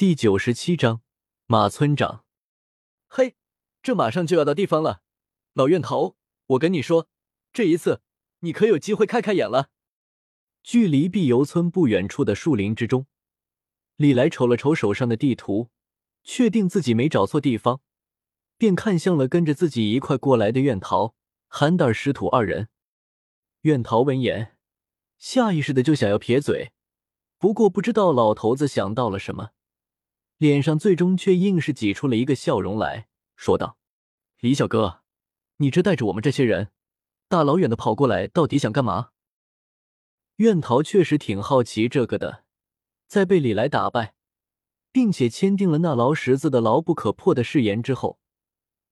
第九十七章马村长。嘿，这马上就要到地方了，老院头，我跟你说，这一次你可有机会开开眼了。距离碧游村不远处的树林之中，李来瞅了瞅手上的地图，确定自己没找错地方，便看向了跟着自己一块过来的院桃、韩大师徒二人。院桃闻言，下意识的就想要撇嘴，不过不知道老头子想到了什么。脸上最终却硬是挤出了一个笑容来说道：“李小哥，你这带着我们这些人，大老远的跑过来，到底想干嘛？”苑桃确实挺好奇这个的，在被李来打败，并且签订了那牢十字的牢不可破的誓言之后，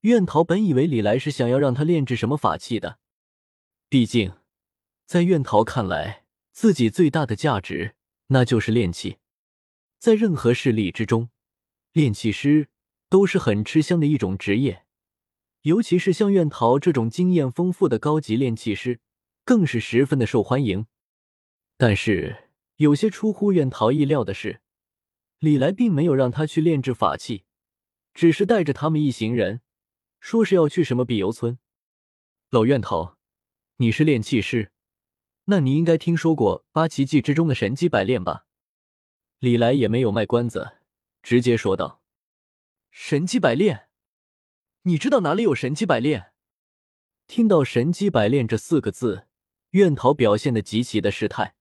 苑桃本以为李来是想要让他炼制什么法器的。毕竟，在苑桃看来，自己最大的价值那就是炼器，在任何势力之中。炼器师都是很吃香的一种职业，尤其是像苑桃这种经验丰富的高级炼器师，更是十分的受欢迎。但是有些出乎苑桃意料的是，李来并没有让他去炼制法器，只是带着他们一行人，说是要去什么碧游村。老院头，你是炼器师，那你应该听说过八奇迹之中的神机百炼吧？李来也没有卖关子。直接说道：“神机百炼，你知道哪里有神机百炼？”听到“神机百炼”这四个字，苑桃表现的极其的失态。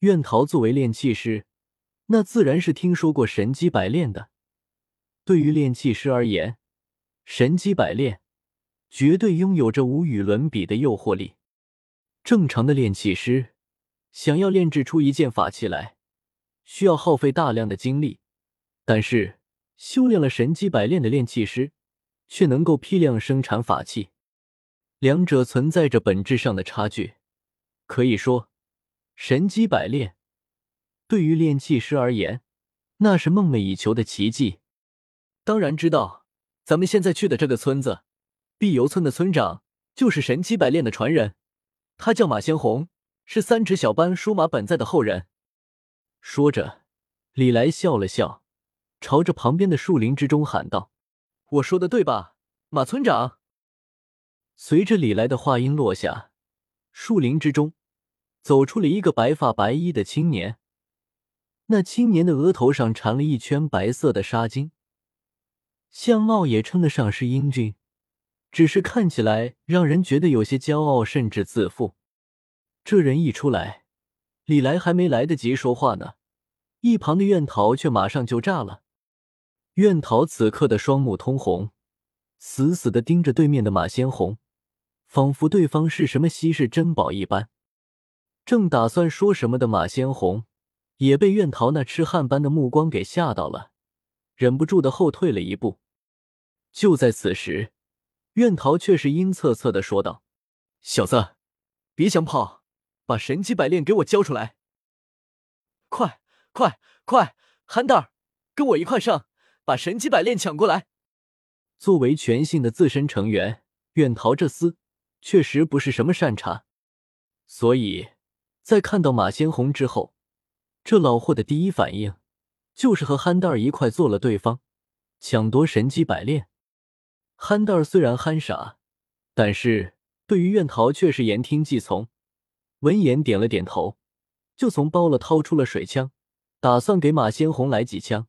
苑桃作为炼器师，那自然是听说过神机百炼的。对于炼器师而言，神机百炼绝对拥有着无与伦比的诱惑力。正常的炼器师想要炼制出一件法器来，需要耗费大量的精力。但是，修炼了神机百炼的炼器师，却能够批量生产法器，两者存在着本质上的差距。可以说，神机百炼对于炼器师而言，那是梦寐以求的奇迹。当然知道，咱们现在去的这个村子，碧游村的村长就是神机百炼的传人，他叫马先红，是三尺小班舒马本在的后人。说着，李来笑了笑。朝着旁边的树林之中喊道：“我说的对吧，马村长？”随着李来的话音落下，树林之中走出了一个白发白衣的青年。那青年的额头上缠了一圈白色的纱巾，相貌也称得上是英俊，只是看起来让人觉得有些骄傲，甚至自负。这人一出来，李来还没来得及说话呢，一旁的院桃却马上就炸了。苑桃此刻的双目通红，死死的盯着对面的马先红，仿佛对方是什么稀世珍宝一般。正打算说什么的马先红，也被苑桃那痴汉般的目光给吓到了，忍不住的后退了一步。就在此时，苑桃却是阴恻恻的说道：“小子，别想跑，把神机百炼给我交出来！快快快，憨蛋儿，跟我一块上！”把神机百炼抢过来！作为全信的自身成员，远桃这厮确实不是什么善茬，所以在看到马先红之后，这老货的第一反应就是和憨蛋儿一块做了对方，抢夺神机百炼。憨蛋儿虽然憨傻，但是对于苑桃却是言听计从，闻言点了点头，就从包了掏出了水枪，打算给马先红来几枪。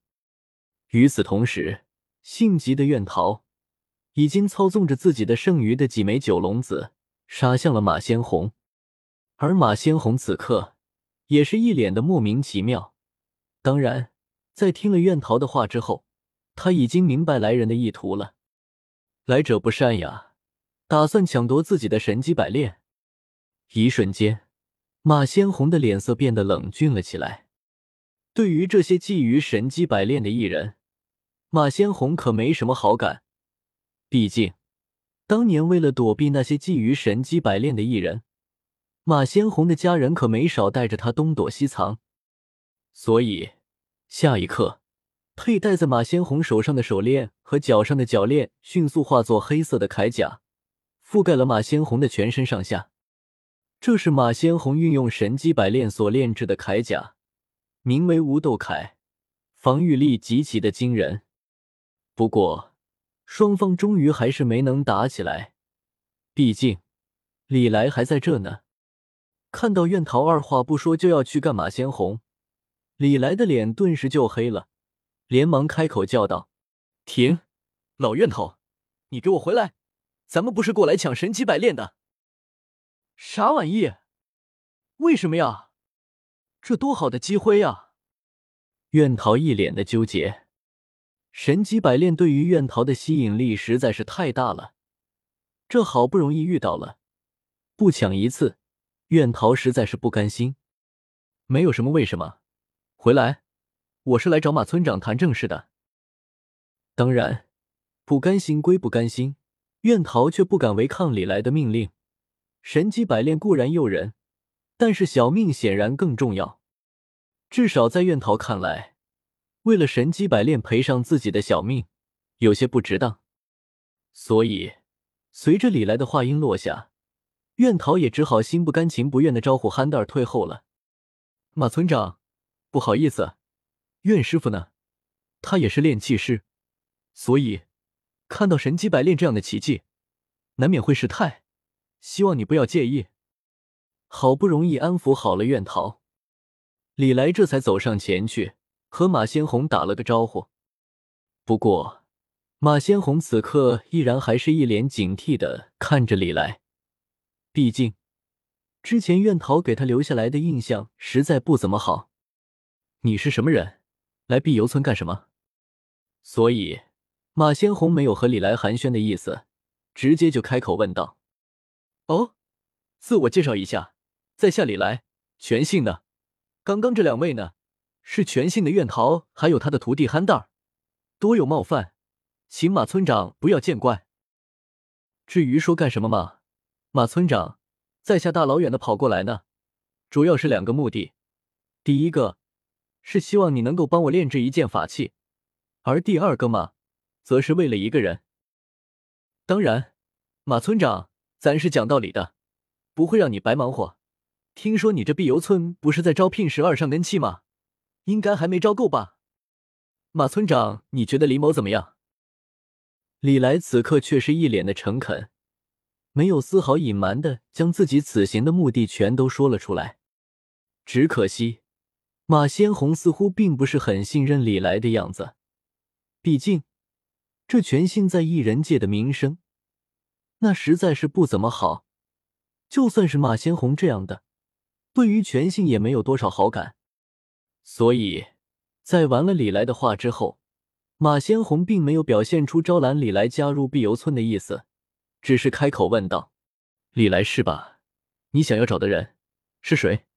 与此同时，性急的苑桃已经操纵着自己的剩余的几枚九龙子杀向了马先红，而马先红此刻也是一脸的莫名其妙。当然，在听了苑桃的话之后，他已经明白来人的意图了。来者不善呀，打算抢夺自己的神机百炼。一瞬间，马先红的脸色变得冷峻了起来。对于这些觊觎神机百炼的艺人，马先红可没什么好感，毕竟当年为了躲避那些觊觎神机百炼的艺人，马先红的家人可没少带着他东躲西藏。所以下一刻，佩戴在马先红手上的手链和脚上的脚链迅速化作黑色的铠甲，覆盖了马先红的全身上下。这是马先红运用神机百炼所炼制的铠甲，名为无斗铠。防御力极其的惊人。不过，双方终于还是没能打起来，毕竟李来还在这呢。看到苑桃二话不说就要去干马先红，李来的脸顿时就黑了，连忙开口叫道：“停！老苑头，你给我回来！咱们不是过来抢神级百炼的。”啥玩意？为什么呀？这多好的机会呀！苑桃一脸的纠结。神级百炼对于苑桃的吸引力实在是太大了，这好不容易遇到了，不抢一次，苑桃实在是不甘心。没有什么为什么，回来，我是来找马村长谈正事的。当然，不甘心归不甘心，苑桃却不敢违抗李来的命令。神级百炼固然诱人，但是小命显然更重要。至少在苑桃看来。为了神机百炼赔上自己的小命，有些不值当。所以，随着李来的话音落下，苑桃也只好心不甘情不愿的招呼憨蛋儿退后了。马村长，不好意思，苑师傅呢？他也是炼器师，所以看到神机百炼这样的奇迹，难免会失态。希望你不要介意。好不容易安抚好了苑桃，李来这才走上前去。和马先红打了个招呼，不过马先红此刻依然还是一脸警惕的看着李来，毕竟之前苑桃给他留下来的印象实在不怎么好。你是什么人？来碧游村干什么？所以马先红没有和李来寒暄的意思，直接就开口问道：“哦，自我介绍一下，在下李来，全姓的。刚刚这两位呢？”是全姓的院桃，还有他的徒弟憨蛋儿，多有冒犯，请马村长不要见怪。至于说干什么嘛，马村长，在下大老远的跑过来呢，主要是两个目的。第一个是希望你能够帮我炼制一件法器，而第二个嘛，则是为了一个人。当然，马村长，咱是讲道理的，不会让你白忙活。听说你这碧游村不是在招聘十二上根器吗？应该还没招够吧，马村长，你觉得李某怎么样？李来此刻却是一脸的诚恳，没有丝毫隐瞒的将自己此行的目的全都说了出来。只可惜，马先红似乎并不是很信任李来的样子，毕竟这全信在艺人界的名声，那实在是不怎么好。就算是马先红这样的，对于全信也没有多少好感。所以，在完了李来的话之后，马先红并没有表现出招揽李来加入碧游村的意思，只是开口问道：“李来是吧？你想要找的人是谁？”